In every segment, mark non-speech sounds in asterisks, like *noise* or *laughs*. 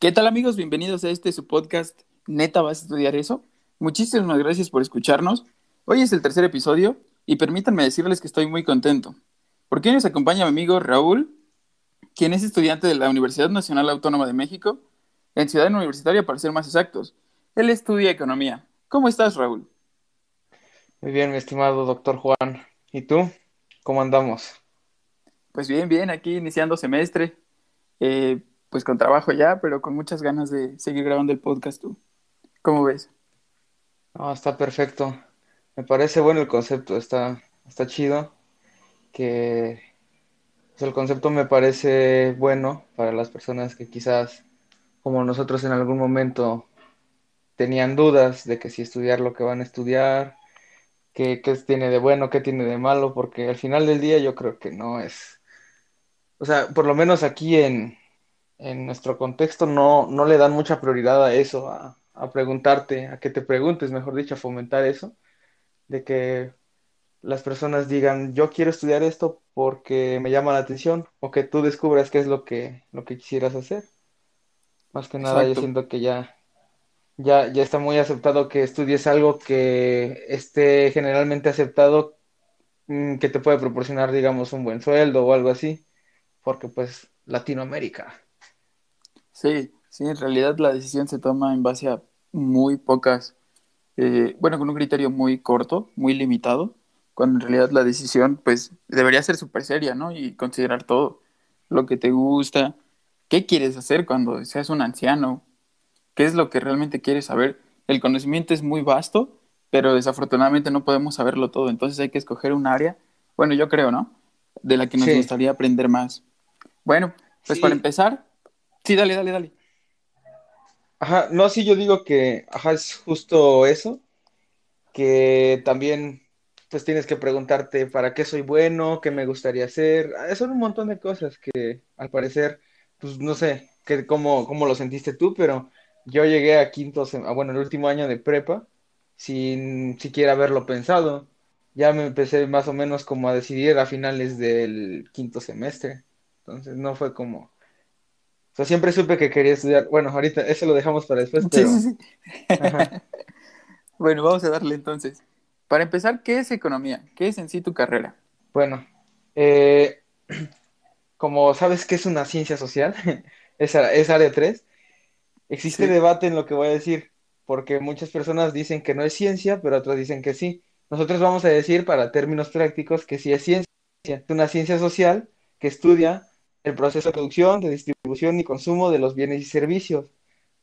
¿Qué tal amigos? Bienvenidos a este su podcast. ¿Neta vas a estudiar eso? Muchísimas gracias por escucharnos. Hoy es el tercer episodio y permítanme decirles que estoy muy contento. Porque hoy nos acompaña mi amigo Raúl, quien es estudiante de la Universidad Nacional Autónoma de México, en Ciudad Universitaria para ser más exactos. Él estudia economía. ¿Cómo estás, Raúl? Muy bien, mi estimado doctor Juan. ¿Y tú? ¿Cómo andamos? Pues bien, bien, aquí iniciando semestre. Eh, pues con trabajo ya, pero con muchas ganas de seguir grabando el podcast tú. ¿Cómo ves? No, está perfecto. Me parece bueno el concepto, está, está chido. Que pues, el concepto me parece bueno para las personas que quizás, como nosotros en algún momento, tenían dudas de que si estudiar lo que van a estudiar, qué, qué tiene de bueno, qué tiene de malo, porque al final del día yo creo que no es. O sea, por lo menos aquí en, en nuestro contexto no, no le dan mucha prioridad a eso, a, preguntarte, a que te preguntes, mejor dicho, a fomentar eso, de que las personas digan, yo quiero estudiar esto porque me llama la atención, o que tú descubras qué es lo que, lo que quisieras hacer. Más que nada, yo siento que ya, ya, ya está muy aceptado que estudies algo que esté generalmente aceptado, mm, que te puede proporcionar, digamos, un buen sueldo o algo así, porque pues Latinoamérica. Sí, sí, en realidad la decisión se toma en base a muy pocas, eh, bueno, con un criterio muy corto, muy limitado, cuando en realidad la decisión pues debería ser súper seria, ¿no? Y considerar todo, lo que te gusta, qué quieres hacer cuando seas un anciano, qué es lo que realmente quieres saber. El conocimiento es muy vasto, pero desafortunadamente no podemos saberlo todo, entonces hay que escoger un área, bueno, yo creo, ¿no? De la que nos gustaría aprender más. Bueno, pues para empezar, Sí, dale, dale, dale. Ajá, no, sí, yo digo que, ajá, es justo eso, que también, pues tienes que preguntarte para qué soy bueno, qué me gustaría hacer, ah, son un montón de cosas que al parecer, pues no sé, que, cómo, cómo lo sentiste tú, pero yo llegué a quinto, a, bueno, el último año de prepa, sin siquiera haberlo pensado, ya me empecé más o menos como a decidir a finales del quinto semestre, entonces no fue como sea, siempre supe que quería estudiar. Bueno, ahorita eso lo dejamos para después, pero... Sí, sí, sí. *laughs* bueno, vamos a darle entonces. Para empezar, ¿qué es economía? ¿Qué es en sí tu carrera? Bueno, eh, *clears throat* como sabes que es una ciencia social, *laughs* es, es área 3, existe debate en lo que voy a decir, porque muchas personas dicen que no es ciencia, pero otras dicen que sí. Nosotros vamos a decir, para términos prácticos, que sí es ciencia. Es una ciencia social que estudia el proceso de producción, de distribución y consumo de los bienes y servicios.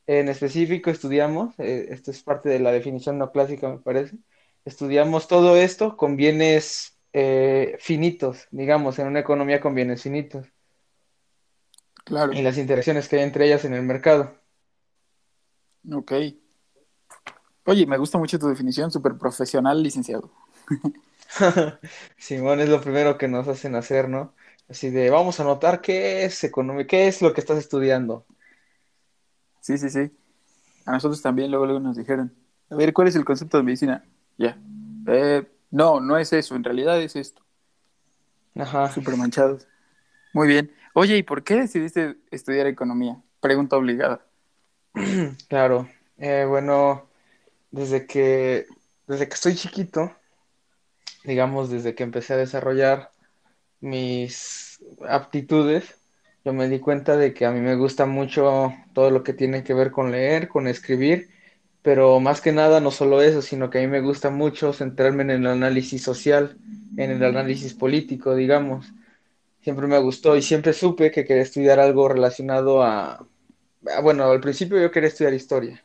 En específico estudiamos, eh, esto es parte de la definición no clásica me parece, estudiamos todo esto con bienes eh, finitos, digamos, en una economía con bienes finitos. Claro. Y las interacciones que hay entre ellas en el mercado. Ok. Oye, me gusta mucho tu definición, súper profesional, licenciado. *laughs* Simón, es lo primero que nos hacen hacer, ¿no? Así de, vamos a notar qué es economía, qué es lo que estás estudiando. Sí, sí, sí. A nosotros también luego, luego nos dijeron, a ver, ¿cuál es el concepto de medicina? Ya. Eh, no, no es eso, en realidad es esto. Ajá. Súper manchados. Muy bien. Oye, ¿y por qué decidiste estudiar economía? Pregunta obligada. *clears throat* Claro. Eh, bueno, desde que, desde que estoy chiquito, digamos, desde que empecé a desarrollar mis aptitudes, yo me di cuenta de que a mí me gusta mucho todo lo que tiene que ver con leer, con escribir, pero más que nada no solo eso, sino que a mí me gusta mucho centrarme en el análisis social, en el análisis político, digamos. Siempre me gustó y siempre supe que quería estudiar algo relacionado a, bueno, al principio yo quería estudiar historia.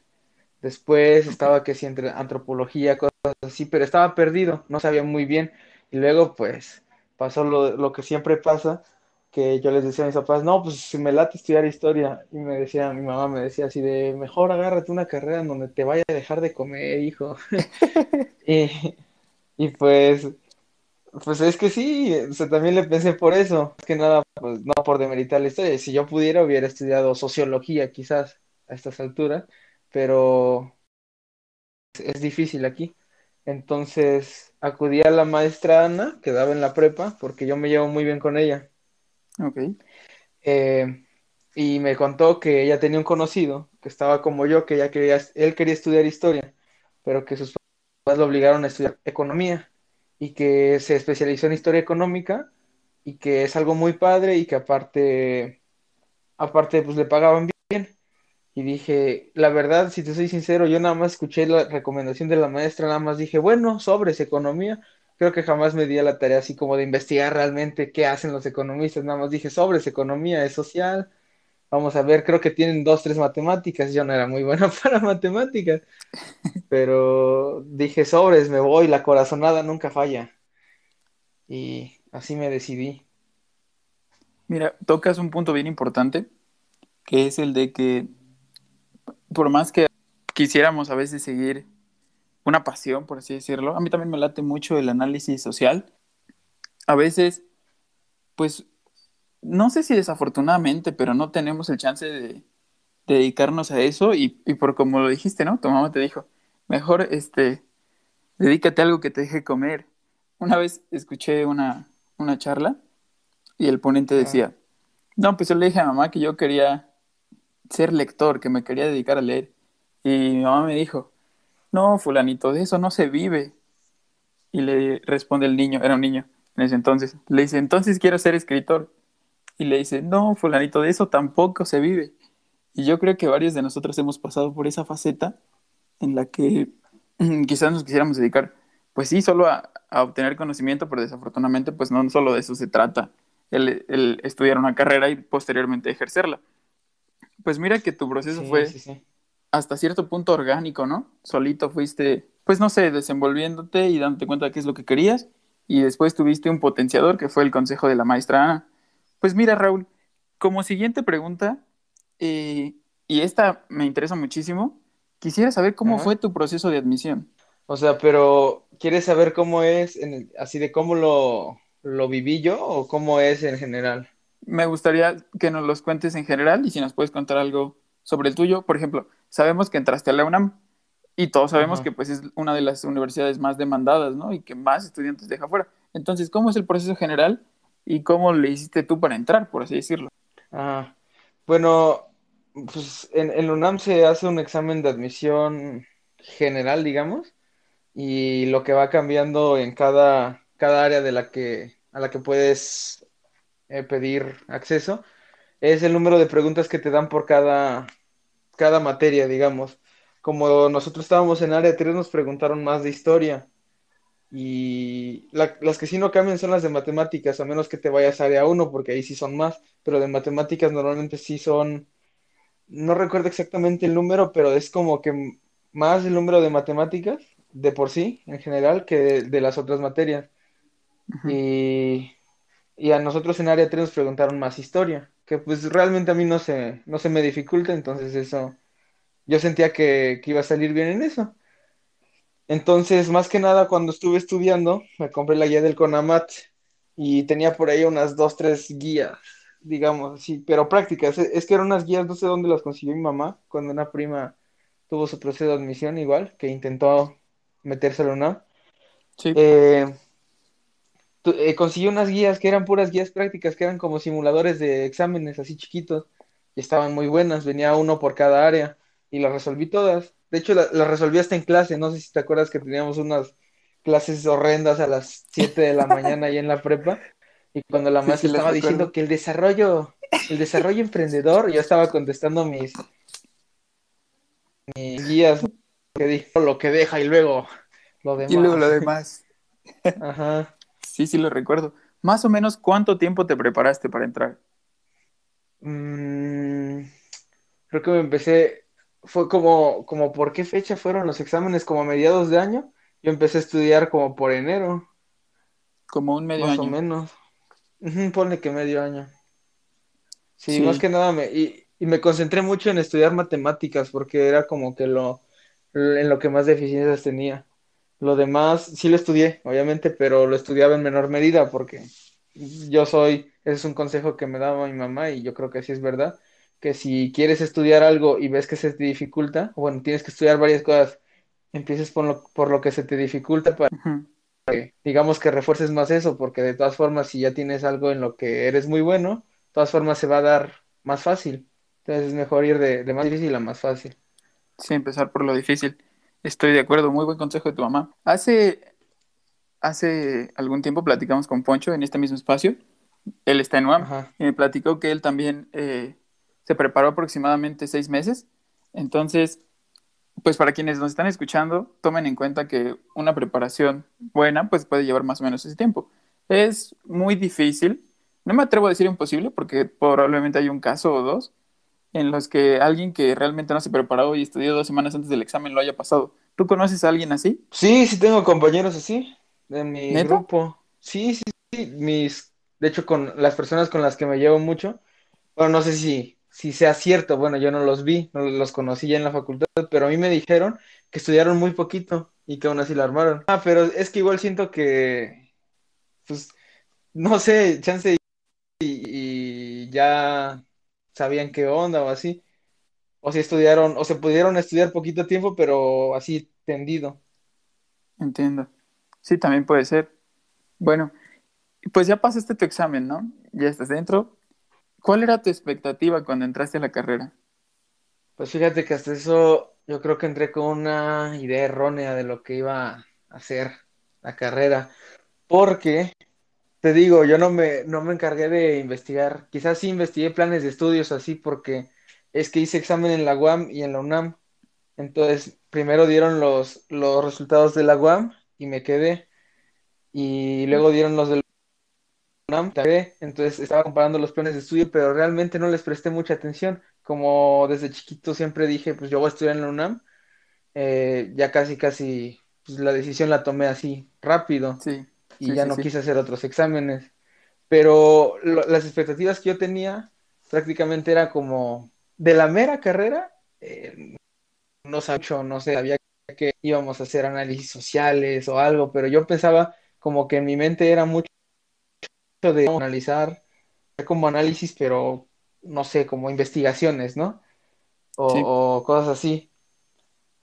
Después estaba que sí entre antropología, cosas así, pero estaba perdido, no sabía muy bien. Y luego pues pasó lo, lo, que siempre pasa, que yo les decía a mis papás, no, pues si me late estudiar historia, y me decía, mi mamá me decía así de, mejor agárrate una carrera en donde te vaya a dejar de comer, hijo. *laughs* y, y, pues, pues es que sí, o también le pensé por eso, es que nada, pues no por demeritar la historia, si yo pudiera hubiera estudiado sociología quizás a estas alturas, pero es difícil aquí. Entonces acudí a la maestra Ana, que daba en la prepa, porque yo me llevo muy bien con ella. Ok. Eh, y me contó que ella tenía un conocido que estaba como yo, que ella quería, él quería estudiar historia, pero que sus papás lo obligaron a estudiar economía y que se especializó en historia económica y que es algo muy padre y que aparte, aparte pues le pagaban bien. Y dije, la verdad, si te soy sincero, yo nada más escuché la recomendación de la maestra, nada más dije, bueno, sobres economía. Creo que jamás me di la tarea así como de investigar realmente qué hacen los economistas, nada más dije, sobres economía, es social. Vamos a ver, creo que tienen dos, tres matemáticas. Yo no era muy buena *laughs* para matemáticas, pero dije, sobres, me voy, la corazonada nunca falla. Y así me decidí. Mira, tocas un punto bien importante, que es el de que por más que quisiéramos a veces seguir una pasión, por así decirlo, a mí también me late mucho el análisis social. A veces, pues, no sé si desafortunadamente, pero no tenemos el chance de, dedicarnos a eso y, y, por como lo dijiste, ¿no? Tu mamá te dijo, mejor, este, dedícate a algo que te deje comer. Una vez escuché una, una charla y el ponente decía, no, pues yo le dije a mamá que yo quería ser lector, que me quería dedicar a leer. Y mi mamá me dijo, no, fulanito, de eso no se vive. Y le responde el niño, era un niño en ese entonces, le dice, entonces quiero ser escritor. Y le dice, no, fulanito, de eso tampoco se vive. Y yo creo que varios de nosotros hemos pasado por esa faceta en la que *clears throat* quizás nos quisiéramos dedicar, pues sí, solo a, obtener conocimiento, pero desafortunadamente, pues no solo de eso se trata, el, el estudiar una carrera y posteriormente ejercerla. Pues mira que tu proceso fue hasta cierto punto orgánico, ¿no? Solito fuiste, pues no sé, desenvolviéndote y dándote cuenta de qué es lo que querías. Y después tuviste un potenciador que fue el consejo de la maestra Ana. Pues mira, Raúl, como siguiente pregunta, eh, y esta me interesa muchísimo, quisiera saber cómo fue tu proceso de admisión. O sea, pero ¿quieres saber cómo es, en así de cómo lo, lo viví yo o cómo es en general? Me gustaría que nos los cuentes en general y si nos puedes contar algo sobre el tuyo. Por ejemplo, sabemos que entraste a la UNAM y todos sabemos que pues es una de las universidades más demandadas, ¿no? Y que más estudiantes deja fuera. Entonces, ¿cómo es el proceso general y cómo le hiciste tú para entrar, por así decirlo? Ah, bueno, pues en, en la UNAM se hace un examen de admisión general, digamos, y lo que va cambiando en cada, cada área de la que, a la que puedes eh, pedir acceso, es el número de preguntas que te dan por cada, cada materia, digamos. Como nosotros estábamos en área 3, nos preguntaron más de historia. Y las que sí no cambian son las de matemáticas, a menos que te vayas a área 1, porque ahí sí son más. Pero de matemáticas normalmente sí son, no recuerdo exactamente el número, pero es como que más el número de matemáticas de por sí, en general, que de, las otras materias. Y y a nosotros en área 3 nos preguntaron más historia, que pues realmente a mí no se, no se me dificulta, entonces eso, yo sentía que, iba a salir bien en eso. Entonces, más que nada, cuando estuve estudiando, me compré la guía del CONAMAT y tenía por ahí unas dos, tres guías, digamos, sí, pero prácticas. Es que eran unas guías, no sé dónde las consiguió mi mamá, cuando una prima tuvo su proceso de admisión igual, que intentó la UNAM. Sí. Eh, eh, conseguí unas guías que eran puras guías prácticas, que eran como simuladores de exámenes así chiquitos, y estaban muy buenas, venía uno por cada área, y las resolví todas. De hecho, las la resolví hasta en clase, no sé si te acuerdas que teníamos unas clases horrendas a las 7 de la mañana ahí en la prepa, y cuando la maestra estaba diciendo que el desarrollo, el desarrollo emprendedor, yo estaba contestando mis, mis guías, que dijo lo que deja y luego lo demás. Y luego lo demás. Ajá. Sí, sí lo recuerdo. Más o menos, ¿cuánto tiempo te preparaste para entrar? Mm, creo que me empecé, fue como, como, ¿por qué fecha fueron los exámenes? Como a mediados de año. Yo empecé a estudiar como por enero. Como un medio año. Más o menos. ponle que medio año. Sí, más que nada me, y, y, me concentré mucho en estudiar matemáticas porque era como que lo, en lo que más deficiencias tenía. Lo demás sí lo estudié, obviamente, pero lo estudiaba en menor medida porque yo soy, ese es un consejo que me daba mi mamá y yo creo que así es verdad, que si quieres estudiar algo y ves que se te dificulta, bueno, tienes que estudiar varias cosas, empieces por lo, por lo que se te dificulta para que, digamos que refuerces más eso, porque de todas formas, si ya tienes algo en lo que eres muy bueno, de todas formas se va a dar más fácil. Entonces es mejor ir de, de más difícil a más fácil. Sí, empezar por lo difícil. Estoy de acuerdo, muy buen consejo de tu mamá. Hace, hace algún tiempo platicamos con Poncho en este mismo espacio. Él está en UAM Ajá. y me platicó que él también eh, se preparó aproximadamente seis meses. Entonces, pues para quienes nos están escuchando, tomen en cuenta que una preparación buena pues puede llevar más o menos ese tiempo. Es muy difícil, no me atrevo a decir imposible porque probablemente hay un caso o dos en los que alguien que realmente no se preparó y estudió dos semanas antes del examen lo haya pasado. ¿Tú conoces a alguien así? Sí, sí tengo compañeros así en mi ¿Neta? grupo. Sí, sí, sí. Mis, de hecho, con las personas con las que me llevo mucho, bueno, no sé si, si sea cierto, bueno, yo no los vi, no los conocí ya en la facultad, pero a mí me dijeron que estudiaron muy poquito y que aún así la armaron. Ah, pero es que igual siento que, pues, no sé, chance y, y ya sabían qué onda o así. O si estudiaron, o se pudieron estudiar poquito tiempo, pero así tendido. Entiendo. Sí, también puede ser. Bueno, pues ya pasaste tu examen, ¿no? Ya estás dentro. ¿Cuál era tu expectativa cuando entraste a la carrera? Pues fíjate que hasta eso yo creo que entré con una idea errónea de lo que iba a hacer la carrera, porque te digo, yo no me, no me encargué de investigar, quizás sí investigué planes de estudios así, porque es que hice examen en la UAM y en la UNAM, entonces primero dieron los, los resultados de la UAM y me quedé, y luego dieron los de la UNAM, también, entonces estaba comparando los planes de estudio, pero realmente no les presté mucha atención, como desde chiquito siempre dije, pues yo voy a estudiar en la UNAM eh, ya casi, casi, pues la decisión la tomé así rápido. Sí, y sí, ya sí, no sí. quise hacer otros exámenes. Pero lo- las expectativas que yo tenía prácticamente era como de la mera carrera, eh, no sabía no sé, sabía que íbamos a hacer análisis sociales o algo, pero yo pensaba como que en mi mente era mucho de analizar, como análisis, pero no sé, como investigaciones, ¿no? Sí, o cosas así.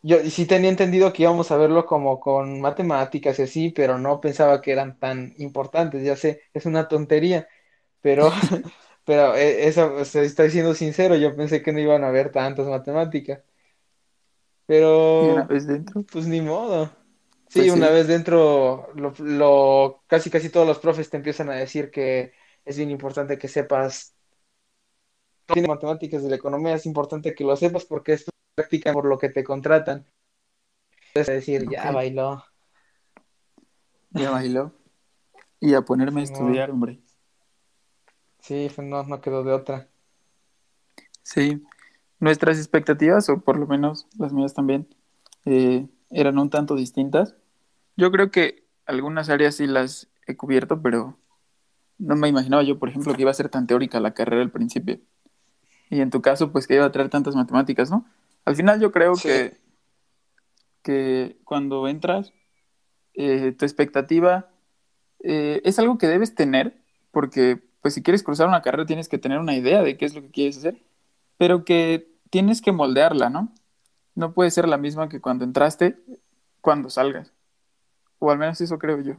Yo sí tenía entendido que íbamos a verlo como con matemáticas y así, pero no pensaba que eran tan importantes. Ya sé, es una tontería, pero, *laughs* *laughs* pero eh, eso, o sea, estoy siendo sincero, yo pensé que no iban a ver tantas matemáticas, y una pero vez dentro, pues ni modo. Sí, pues una sí, vez dentro, lo, lo- casi casi todos los profes te empiezan a decir que es bien importante que sepas tiene matemáticas de la economía, es importante que lo sepas porque es tu práctica por lo que te contratan. Entonces, decir, ya bailó. ya bailó. Y a ponerme a estudiar, hombre. sí, pues no, no quedó de otra. Sí, nuestras expectativas, o por lo menos las mías también, eh, eran un tanto distintas. Yo creo que algunas áreas sí las he cubierto, pero no me imaginaba yo, por ejemplo, que iba a ser tan teórica la carrera al principio. Y en tu caso, pues que iba a traer tantas matemáticas, ¿no? Al final yo creo Sí, que, que cuando entras, eh, tu expectativa eh, es algo que debes tener, porque pues si quieres cruzar una carrera tienes que tener una idea de qué es lo que quieres hacer, pero que tienes que moldearla, ¿no? No puede ser la misma que cuando entraste, cuando salgas, o al menos eso creo yo.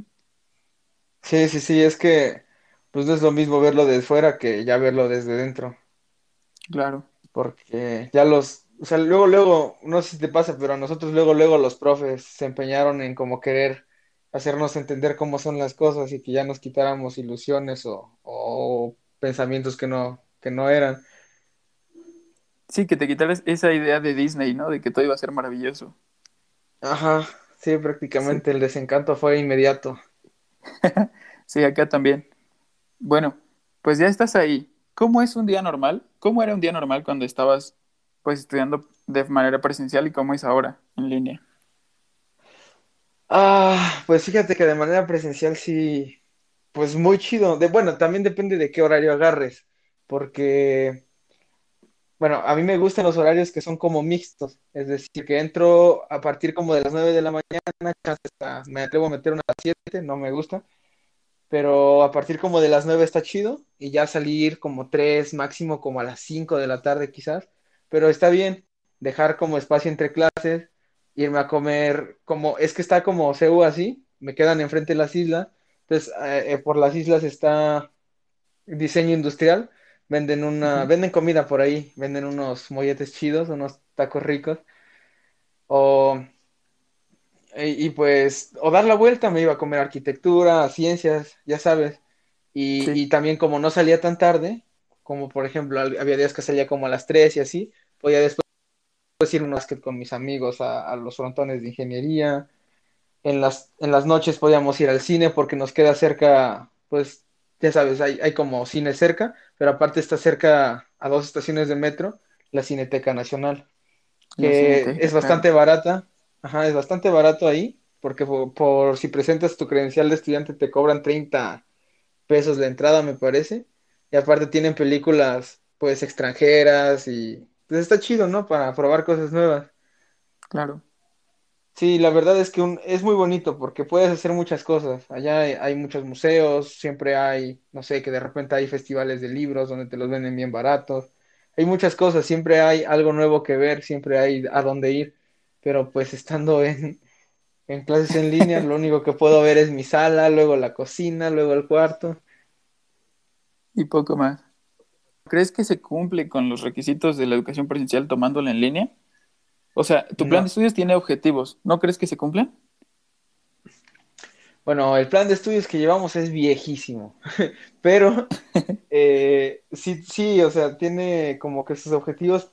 sí, sí, sí, es que pues no es lo mismo verlo desde fuera que ya verlo desde dentro, Claro, porque ya los, o sea, luego, luego, no sé si te pasa, pero a nosotros luego, luego los profes se empeñaron en como querer hacernos entender cómo son las cosas y que ya nos quitáramos ilusiones o, o pensamientos que no, que no eran. sí, que te quitaras esa idea de Disney, ¿no? De que todo iba a ser maravilloso. Ajá, sí, Sí, prácticamente el desencanto fue inmediato. *laughs* sí, acá también. Bueno, pues ya estás ahí. ¿Cómo es un día normal? ¿Cómo era un día normal cuando estabas pues estudiando de manera presencial y cómo es ahora en línea? Ah, pues fíjate que de manera presencial sí, pues muy chido. De, bueno, también depende de qué horario agarres, porque, bueno, a mí me gustan los horarios que son como mixtos, es decir, que entro a partir como de las 9 de la mañana, hasta me atrevo a meter unas 7, no me gusta, pero a partir como de las 9 está chido y ya salir como 3 máximo como a las 5 de la tarde quizás, pero está bien dejar como espacio entre clases, irme a comer, como es que está como CU así, me quedan enfrente las islas, entonces eh, eh, por las islas está diseño industrial, venden una, venden comida por ahí, venden unos molletes chidos, unos tacos ricos. O, y, pues, o dar la vuelta, me iba a comer arquitectura, ciencias, ya sabes. Y, y también como no salía tan tarde, como por ejemplo, había días que salía como a las 3 y así, podía después ir a un básquet con mis amigos a, a los frontones de ingeniería. En las, en las noches podíamos ir al cine porque nos queda cerca, pues ya sabes, hay, hay como cine cerca, pero aparte está cerca a dos estaciones de metro, la Cineteca Nacional, que es bastante barata, ajá, es bastante barato ahí, porque por, si presentas tu credencial de estudiante te cobran 30 pesos de entrada, me parece, y aparte tienen películas, pues, extranjeras y pues está chido, ¿no? Para probar cosas nuevas. Claro. Sí, la verdad es que un, es muy bonito porque puedes hacer muchas cosas. Allá hay, muchos museos, siempre hay, no sé, que de repente hay festivales de libros donde te los venden bien baratos. Hay muchas cosas, siempre hay algo nuevo que ver, siempre hay a dónde ir. Pero pues estando *laughs* en, en clases en línea, lo único que puedo ver es mi sala, luego la cocina, luego el cuarto. Y poco más. ¿Crees que se cumple con los requisitos de la educación presencial tomándola en línea? O sea, tu plan de estudios tiene objetivos. ¿No crees que se cumplen? Bueno, el plan de estudios que llevamos es viejísimo, *laughs* pero *laughs* eh, sí, sí, o sea, tiene como que sus objetivos.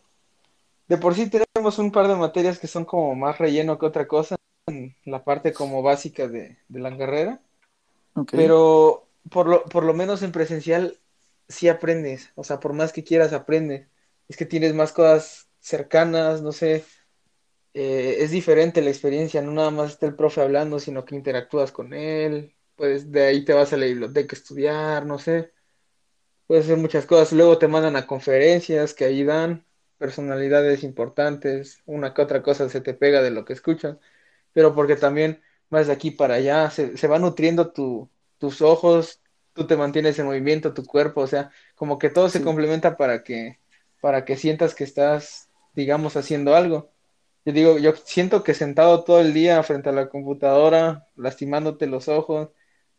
De por sí tenemos un par de materias que son como más relleno que otra cosa, en la parte como básica de, la carrera. Pero por lo, por lo menos en presencial sí aprendes, o sea, por más que quieras aprendes. Es que tienes más cosas cercanas, no sé, eh, es diferente la experiencia, no nada más está el profe hablando, sino que interactúas con él, pues de ahí te vas a la biblioteca a estudiar, no sé, puedes hacer muchas cosas, luego te mandan a conferencias que ahí dan personalidades importantes, una que otra cosa se te pega de lo que escuchas, pero porque también vas de aquí para allá, se, se va nutriendo tu, tus ojos, tú te mantienes en movimiento, tu cuerpo, o sea, como que todo se complementa para que, para que sientas que estás, digamos, haciendo algo. Yo digo, yo siento que sentado todo el día frente a la computadora, lastimándote los ojos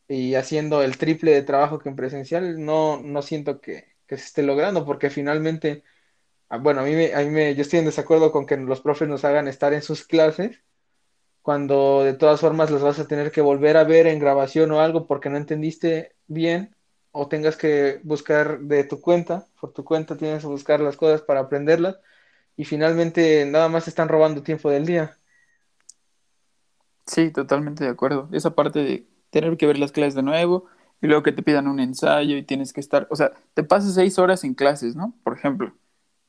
y haciendo el triple de trabajo que en presencial, no, no siento que, se esté logrando, porque finalmente, ah, bueno, a mí, me, a mí me, yo estoy en desacuerdo con que los profes nos hagan estar en sus clases, cuando de todas formas los vas a tener que volver a ver en grabación o algo porque no entendiste bien, o tengas que buscar de tu cuenta, por tu cuenta tienes que buscar las cosas para aprenderlas y finalmente nada más están robando tiempo del día. Sí, totalmente de acuerdo. Esa parte de tener que ver las clases de nuevo y luego que te pidan un ensayo y tienes que estar, o sea, te pasas seis horas en clases, ¿no? Por ejemplo,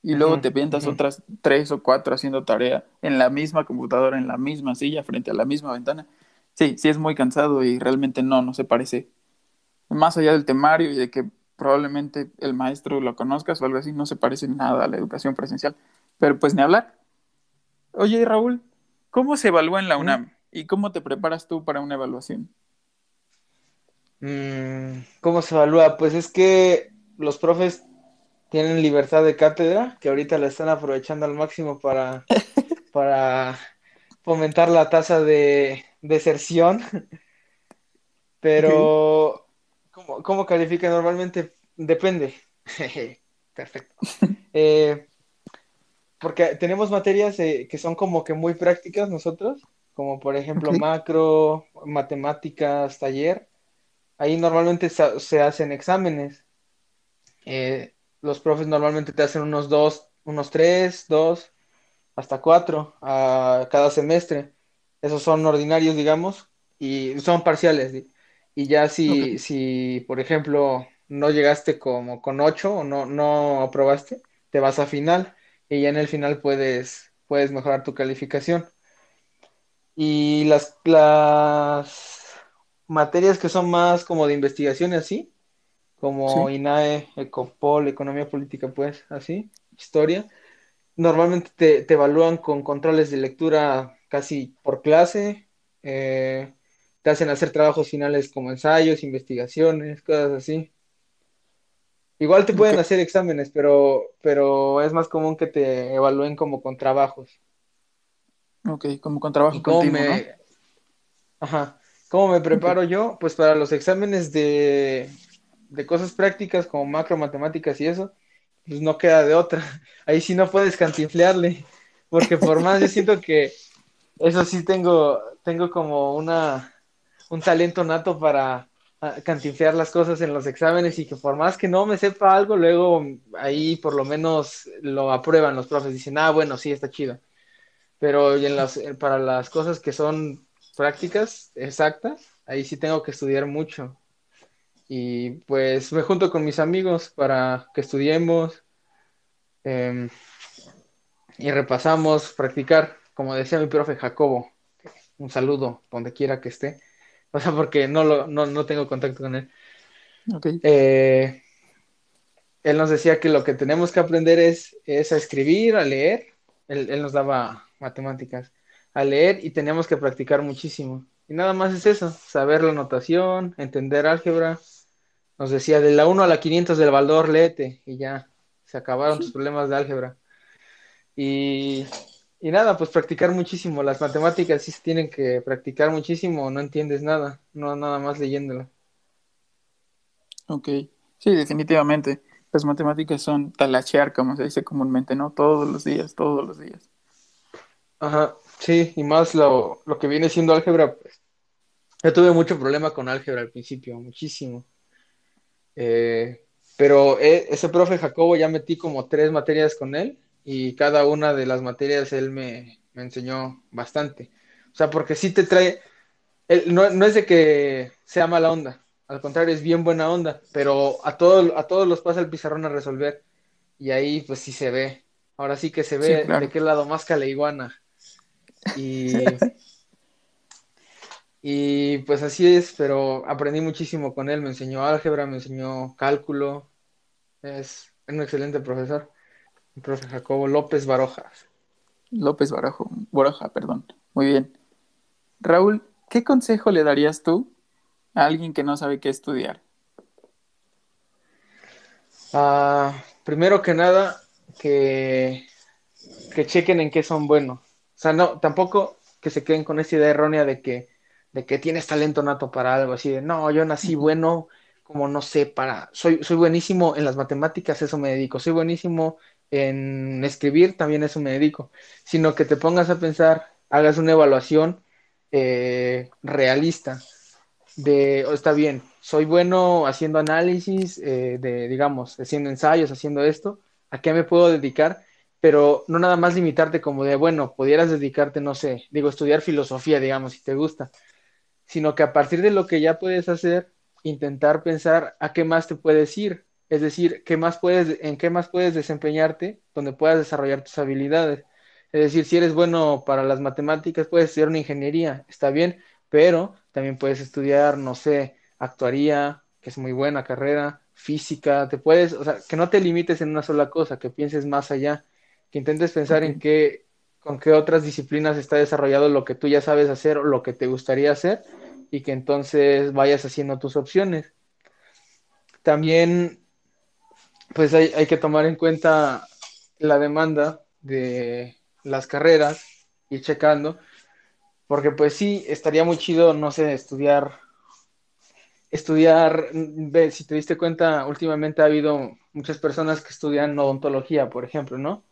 y luego te pientas otras tres o cuatro haciendo tarea en la misma computadora, en la misma silla, frente a la misma ventana. Sí, sí es muy cansado y realmente no, no se parece. Más allá del temario y de que probablemente el maestro lo conozcas o algo así, no se parece nada a la educación presencial. Pero pues ni hablar. Oye, Raúl, ¿cómo se evalúa en la UNAM? ¿Y cómo te preparas tú para una evaluación? Mm, ¿Cómo se evalúa? Pues es que los profes tienen libertad de cátedra, que ahorita la están aprovechando al máximo para, *laughs* para fomentar la tasa de deserción. Pero, ¿cómo, ¿cómo, califica normalmente? Depende. *laughs* Perfecto. *laughs* Eh, porque tenemos materias eh, que son como que muy prácticas nosotros, como por ejemplo macro, matemáticas, taller. Ahí normalmente se, hacen exámenes. Eh, los profes normalmente te hacen unos dos, unos tres, dos, hasta cuatro a cada semestre. Esos son ordinarios, digamos, y son parciales. Y ya si, si, por ejemplo, no llegaste como con ocho o no, no aprobaste, te vas a final y ya en el final puedes, puedes mejorar tu calificación. Y las, las materias que son más como de investigación y así, como INAE, Ecopol, Economía Política, pues, así, Historia, normalmente te, evalúan con controles de lectura casi por clase, eh, te hacen hacer trabajos finales como ensayos, investigaciones, cosas así. Igual te pueden hacer exámenes, pero, pero es más común que te evalúen como con trabajos. Ok, como con trabajo continuo, me... ¿no? Ajá. ¿Cómo me preparo yo? Pues para los exámenes de, de cosas prácticas como macro, matemáticas y eso, pues no queda de otra. *laughs* Ahí sí no puedes cantinflearle, porque por más yo siento que eso sí tengo, tengo como una, un talento nato para ah, cantinflear las cosas en los exámenes y que por más que no me sepa algo, luego ahí por lo menos lo aprueban los profes, dicen, ah, bueno, sí, está chido. Pero en las, para las cosas que son prácticas exactas, ahí sí tengo que estudiar mucho. Y pues me junto con mis amigos para que estudiemos em, y repasamos, practicar, como decía mi profe Jacobo, un saludo donde quiera que esté, *laughs* o sea, porque no, lo, no, tengo contacto con él. Eh, él nos decía que lo que tenemos que aprender es, es a escribir, a leer, él, él nos daba matemáticas, a leer y teníamos que practicar muchísimo. Y nada más es eso, saber la notación, entender álgebra, nos decía, de la 1 a la 500 del Baldor, léete, y ya, se acabaron tus problemas de álgebra. Y, y, nada, pues practicar muchísimo. Las matemáticas sí se tienen que practicar muchísimo, no entiendes nada, no nada más leyéndolo. Ok, sí, definitivamente. Las matemáticas son talachear, como se dice comúnmente, ¿no? Todos los días, todos los días. Ajá, sí, y más lo, lo que viene siendo álgebra, pues. Yo tuve mucho problema con álgebra al principio, muchísimo. Eh, pero eh, ese profe Jacobo ya metí como tres materias con él y cada una de las materias él me, enseñó bastante. O sea, porque sí te trae, no, no, es de que sea mala onda, al contrario, es bien buena onda, pero a, todo, a todos los pasa el pizarrón a resolver y ahí pues sí se ve. Ahora sí que se ve de qué lado más la iguana. Y *laughs* Y pues así es, pero aprendí muchísimo con él, me enseñó álgebra, me enseñó cálculo, es un excelente profesor, el profe Jacobo López Barojas. López Barojo, Baroja, perdón. Muy bien. Raúl, ¿qué consejo le darías tú a alguien que no sabe qué estudiar? Ah, primero que nada, que, que chequen en qué son buenos. O sea, no, tampoco que se queden con esa idea errónea de que de que tienes talento nato para algo, así de, no, yo nací bueno, como no sé, para, soy, soy buenísimo en las matemáticas, eso me dedico, soy buenísimo en escribir, también eso me dedico, sino que te pongas a pensar, hagas una evaluación eh, realista de, oh, está bien, soy bueno haciendo análisis, eh, de, digamos, haciendo ensayos, haciendo esto, ¿a qué me puedo dedicar? Pero no nada más limitarte como de, bueno, pudieras dedicarte, no sé, digo, estudiar filosofía, digamos, si te gusta, sino que a partir de lo que ya puedes hacer, intentar pensar a qué más te puedes ir, es decir, qué más puedes, en qué más puedes desempeñarte donde puedas desarrollar tus habilidades. Es decir, si eres bueno para las matemáticas, puedes estudiar una ingeniería, está bien, pero también puedes estudiar, no sé, actuaría, que es muy buena carrera, física, te puedes, o sea, que no te limites en una sola cosa, que pienses más allá, que intentes pensar en qué, con qué otras disciplinas está desarrollado lo que tú ya sabes hacer o lo que te gustaría hacer y que entonces vayas haciendo tus opciones. También, pues hay, que tomar en cuenta la demanda de las carreras, y checando, porque pues sí, estaría muy chido, no sé, estudiar, estudiar, ve, si te diste cuenta, últimamente ha habido muchas personas que estudian odontología, por ejemplo, ¿no?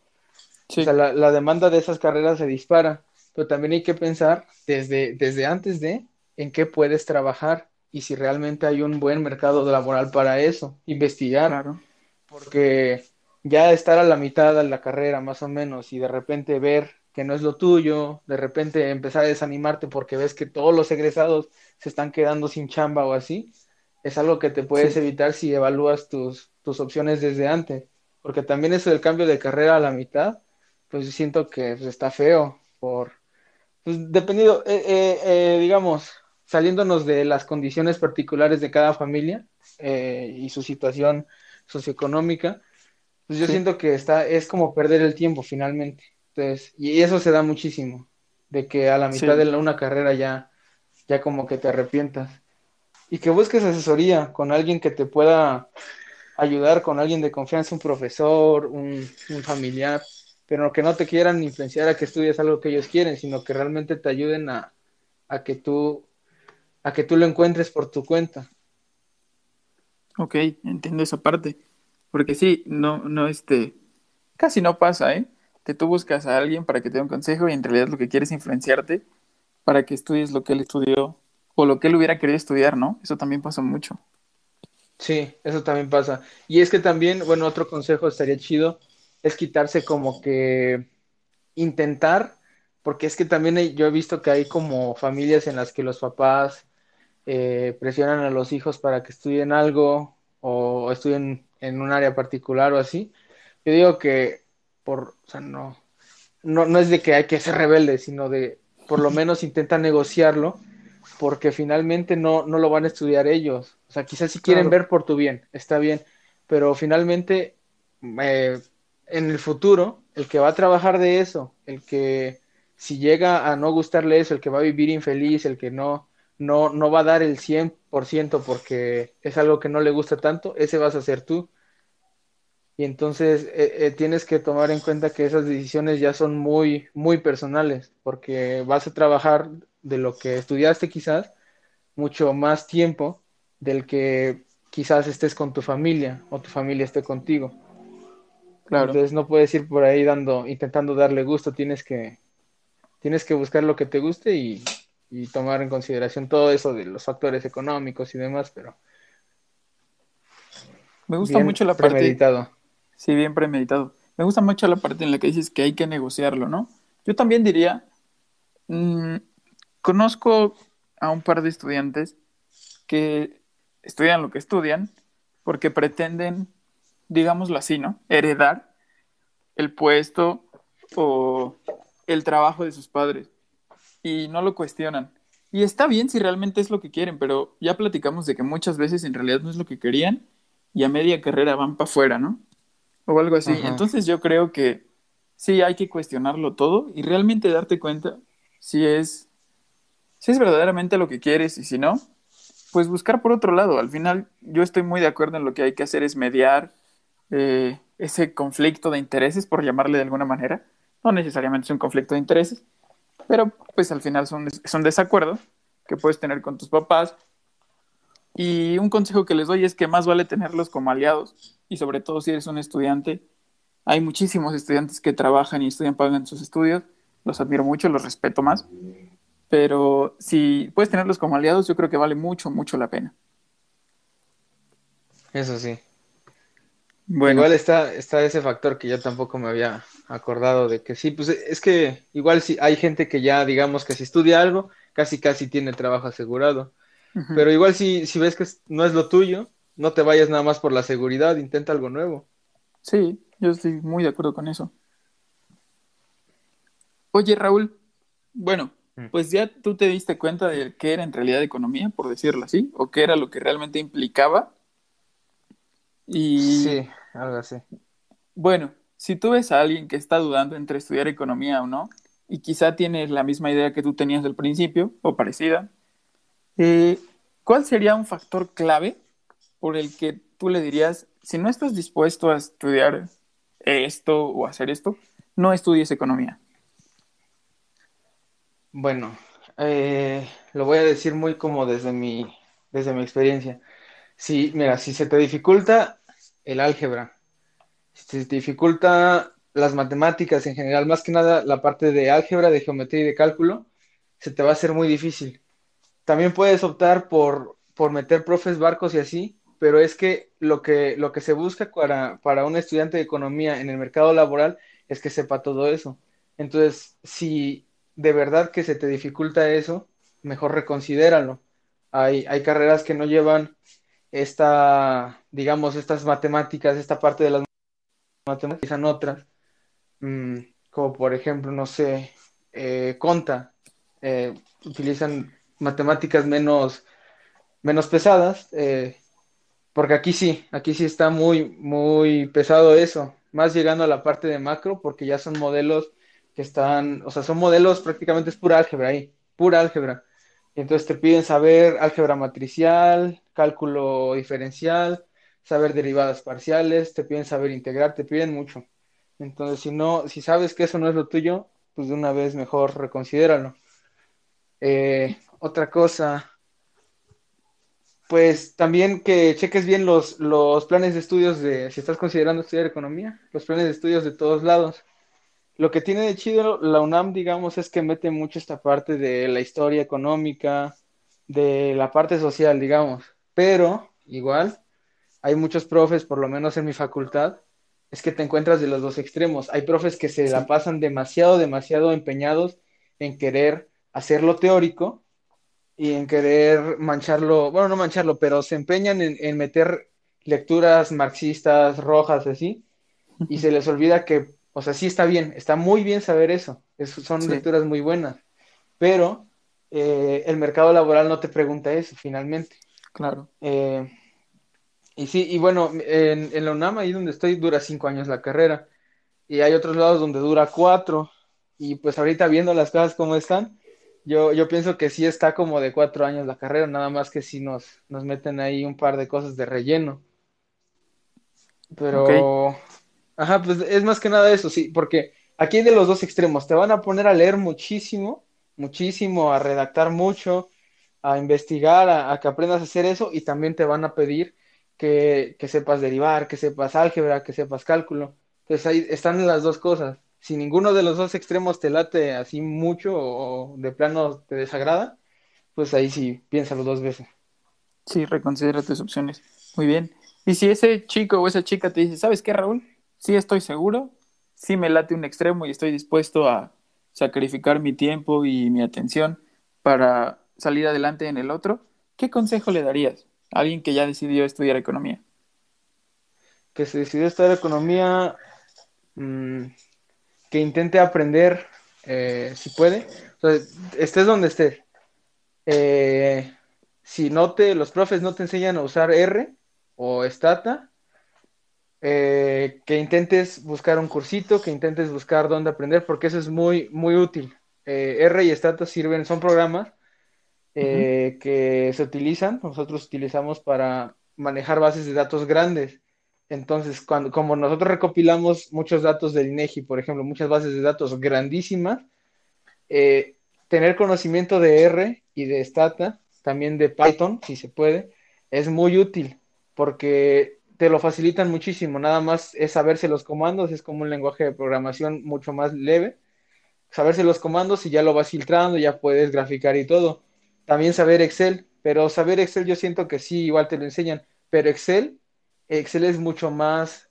O sea, la, la, demanda de esas carreras se dispara, pero también hay que pensar desde, desde antes de en qué puedes trabajar y si realmente hay un buen mercado laboral para eso, investigar, claro. porque ya estar a la mitad de la carrera más o menos y de repente ver que no es lo tuyo, de repente empezar a desanimarte porque ves que todos los egresados se están quedando sin chamba o así, es algo que te puedes evitar si evalúas tus, tus opciones desde antes, porque también eso del cambio de carrera a la mitad, pues siento que pues, está feo por, pues dependido, eh, eh, eh, digamos, saliéndonos de las condiciones particulares de cada familia eh, y su situación socioeconómica, pues yo siento que está, es como perder el tiempo finalmente. Entonces, y eso se da muchísimo, de que a la mitad de una carrera ya, ya como que te arrepientas. Y que busques asesoría con alguien que te pueda ayudar, con alguien de confianza, un profesor, un, un familiar, pero que no te quieran influenciar a que estudies algo que ellos quieren, sino que realmente te ayuden a, a que tú a que tú lo encuentres por tu cuenta. Ok, entiendo esa parte. Porque sí, no, no, este, casi no pasa, ¿eh? Que tú buscas a alguien para que te dé un consejo y en realidad lo que quieres es influenciarte para que estudies lo que él estudió o lo que él hubiera querido estudiar, ¿no? Eso también pasa mucho. Sí, eso también pasa. Y es que también, bueno, otro consejo estaría chido, es quitarse como que intentar, porque es que también yo he visto que hay como familias en las que los papás eh, presionan a los hijos para que estudien algo o estudien en un área particular o así. Yo digo que por, o sea, no, no, no es de que hay que ser rebelde, sino de por lo *laughs* menos intenta negociarlo porque finalmente no, no lo van a estudiar ellos. O sea, quizás si quieren ver por tu bien, está bien, pero finalmente eh, en el futuro, el que va a trabajar de eso, el que si llega a no gustarle eso, el que va a vivir infeliz, el que no, no, no va a dar el 100% porque es algo que no le gusta tanto, ese vas a ser tú. Y entonces eh, eh, tienes que tomar en cuenta que esas decisiones ya son muy, muy personales, porque vas a trabajar de lo que estudiaste quizás mucho más tiempo del que quizás estés con tu familia o tu familia esté contigo. Claro. Entonces no puedes ir por ahí dando, intentando darle gusto, tienes que, tienes que buscar lo que te guste y, y tomar en consideración todo eso de los factores económicos y demás, pero me gusta mucho la parte premeditado. Sí, bien premeditado. Me gusta mucho la parte en la que dices que hay que negociarlo, ¿no? Yo también diría, mmm, conozco a un par de estudiantes que estudian lo que estudian porque pretenden, digámoslo así, ¿no? Heredar el puesto o el trabajo de sus padres y no lo cuestionan. Y está bien si realmente es lo que quieren, pero ya platicamos de que muchas veces en realidad no es lo que querían y a media carrera van para afuera, ¿no? O algo así. Entonces yo creo que sí hay que cuestionarlo todo y realmente darte cuenta si es, si es verdaderamente lo que quieres y si no, pues buscar por otro lado. Al final, yo estoy muy de acuerdo en lo que hay que hacer es mediar eh, ese conflicto de intereses, por llamarle de alguna manera. No necesariamente es un conflicto de intereses, pero pues al final son, son desacuerdos que puedes tener con tus papás. Y un consejo que les doy es que más vale tenerlos como aliados y sobre todo si eres un estudiante. Hay muchísimos estudiantes que trabajan y estudian, pagan sus estudios. Los admiro mucho, los respeto más. Pero si puedes tenerlos como aliados, yo creo que vale mucho, mucho la pena. Eso sí. Bueno. Igual está, está ese factor que yo tampoco me había acordado de que sí, pues es que igual si hay gente que ya digamos que si estudia algo, casi casi tiene trabajo asegurado. Pero igual si, si ves que no es lo tuyo, no te vayas nada más por la seguridad, intenta algo nuevo. Sí, yo estoy muy de acuerdo con eso. Oye, Raúl, bueno, Mm. pues ya tú te diste cuenta de qué era en realidad economía, por decirlo así, o qué era lo que realmente implicaba. Y sí, algo así. Bueno, si tú ves a alguien que está dudando entre estudiar economía o no, y quizá tiene la misma idea que tú tenías al principio, o parecida, eh, ¿cuál sería un factor clave por el que tú le dirías, si no estás dispuesto a estudiar esto o hacer esto, no estudies economía? Bueno, eh, lo voy a decir muy como desde mi, desde mi experiencia. Si, mira, si se te dificulta el álgebra, si se te dificulta las matemáticas en general, más que nada la parte de álgebra, de geometría y de cálculo, se te va a hacer muy difícil. También puedes optar por, por meter profes barcos y así, pero es que lo que, lo que se busca para, para un estudiante de economía en el mercado laboral es que sepa todo eso. Entonces, si, de verdad que se te dificulta eso, mejor reconsidéralo. Hay, hay carreras que no llevan esta, digamos, estas matemáticas, esta parte de las matemáticas, en otras, mm, como por ejemplo, no sé, eh, Conta, eh, utilizan matemáticas menos, menos pesadas, eh, porque aquí sí, aquí sí está muy, muy pesado eso, más llegando a la parte de macro, porque ya son modelos que están, o sea, son modelos prácticamente es pura álgebra ahí, pura álgebra. Entonces te piden saber álgebra matricial, cálculo diferencial, saber derivadas parciales, te piden saber integrar, te piden mucho. Entonces, si no, si sabes que eso no es lo tuyo, pues de una vez mejor reconsidéralo. Eh, otra cosa, pues también que cheques bien los, los planes de estudios de, si estás considerando estudiar economía, los planes de estudios de todos lados. Lo que tiene de chido la UNAM, digamos, es que mete mucho esta parte de la historia económica, de la parte social, digamos. Pero, igual, hay muchos profes, por lo menos en mi facultad, es que te encuentras de los dos extremos. Hay profes que se la pasan demasiado, demasiado empeñados en querer hacerlo teórico y en querer mancharlo, bueno, no mancharlo, pero se empeñan en, meter lecturas marxistas, rojas, así, y se les olvida que, o sea, sí está bien, está muy bien saber eso, son lecturas muy buenas, pero eh, el mercado laboral no te pregunta eso, finalmente. Claro. Eh, y sí, y bueno, en, en la UNAM, ahí donde estoy, dura cinco años la carrera, y hay otros lados donde dura cuatro, y pues ahorita viendo las cosas como están, yo, yo pienso que sí está como de cuatro años la carrera, nada más que si nos, nos meten ahí un par de cosas de relleno. Pero, ajá, pues es más que nada eso, sí, porque aquí hay de los dos extremos, te van a poner a leer muchísimo, muchísimo, a redactar mucho, a investigar, a, que aprendas a hacer eso, y también te van a pedir que, que sepas derivar, que sepas álgebra, que sepas cálculo. Entonces ahí están las dos cosas si ninguno de los dos extremos te late así mucho o de plano te desagrada, pues ahí sí, piénsalo dos veces. Sí, reconsidera tus opciones. Muy bien. Y si ese chico o esa chica te dice, ¿sabes qué, Raúl? Sí estoy seguro, sí me late un extremo y estoy dispuesto a sacrificar mi tiempo y mi atención para salir adelante en el otro, ¿qué consejo le darías a alguien que ya decidió estudiar economía? Que se decidió estudiar economía, mmm, que intente aprender eh, si puede. estés donde estés. Eh, si no te, los profes no te enseñan a usar R o Stata, eh, que intentes buscar un cursito, que intentes buscar dónde aprender, porque eso es muy, muy útil. R y Stata sirven, son programas que se utilizan, nosotros utilizamos para manejar bases de datos grandes. Entonces, cuando, como nosotros recopilamos muchos datos del INEGI, por ejemplo, muchas bases de datos grandísimas, eh, tener conocimiento de R y de Stata, también de Python, si se puede, es muy útil porque te lo facilitan muchísimo. Nada más es saberse los comandos, es como un lenguaje de programación mucho más leve. Saberse los comandos y ya lo vas filtrando, ya puedes graficar y todo. También saber Excel, pero saber Excel yo siento que sí, igual te lo enseñan, pero Excel Excel es mucho más,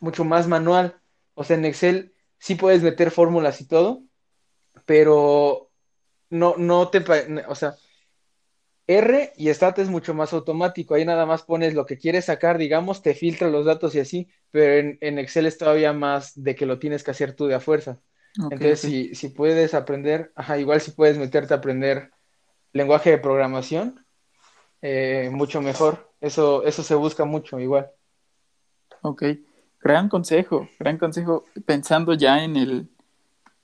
mucho más manual. O sea, en Excel sí puedes meter fórmulas y todo, pero no, no te, o sea, R y Stat es mucho más automático. Ahí nada más pones lo que quieres sacar, digamos, te filtra los datos y así, pero en, Excel es todavía más de que lo tienes que hacer tú de a fuerza. Entonces, Si, si puedes aprender, ajá, igual si puedes meterte a aprender lenguaje de programación, eh, mucho mejor. Eso, eso se busca mucho igual. Ok, gran consejo, gran consejo, pensando ya en el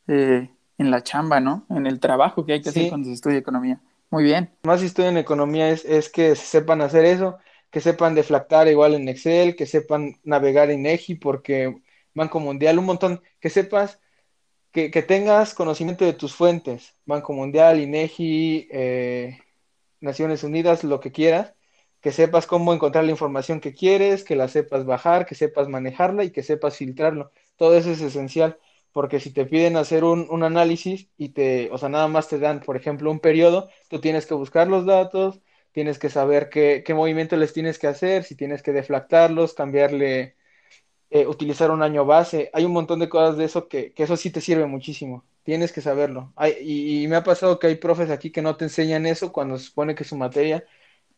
eh, en la chamba, ¿no? En el trabajo que hay que hacer cuando se estudia economía. Muy bien. Más si estudian economía es, es que sepan hacer eso, que sepan deflactar igual en Excel, que sepan navegar en EGI porque Banco Mundial, un montón, que sepas, que, que tengas conocimiento de tus fuentes, Banco Mundial, INEGI, eh, Naciones Unidas, lo que quieras, que sepas cómo encontrar la información que quieres, que la sepas bajar, que sepas manejarla y que sepas filtrarlo. Todo eso es esencial, porque si te piden hacer un, análisis y te, o sea, nada más te dan, por ejemplo, un periodo, tú tienes que buscar los datos, tienes que saber qué, qué movimiento les tienes que hacer, si tienes que deflactarlos, cambiarle, eh, utilizar un año base. Hay un montón de cosas de eso que, que eso sí te sirve muchísimo. Tienes que saberlo. y, y me ha pasado que hay profes aquí que no te enseñan eso cuando se supone que su materia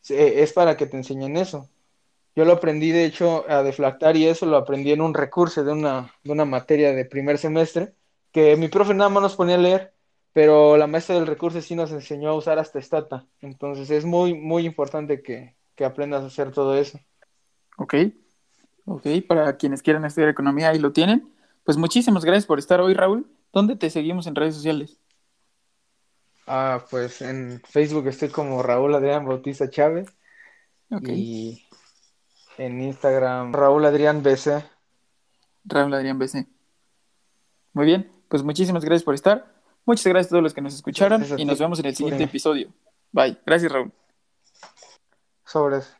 es para que te enseñen eso. Yo lo aprendí, de hecho, a deflactar y eso lo aprendí en un recurso de una, de una materia de primer semestre, que mi profe nada más nos ponía a leer, pero la maestra del recurso sí nos enseñó a usar hasta Stata. Entonces es muy, muy importante que, que aprendas a hacer todo eso. Ok, ok, para quienes quieran estudiar economía, ahí lo tienen. Pues muchísimas gracias por estar hoy, Raúl. ¿Dónde te seguimos en redes sociales? Ah, pues en Facebook estoy como Raúl Adrián Bautista Chávez. Y en Instagram Raúl Adrián BC. Raúl Adrián BC. Muy bien, pues muchísimas gracias por estar. Muchas gracias a todos los que nos escucharon y nos vemos en el siguiente episodio. Bye. Gracias, Raúl. Sobres.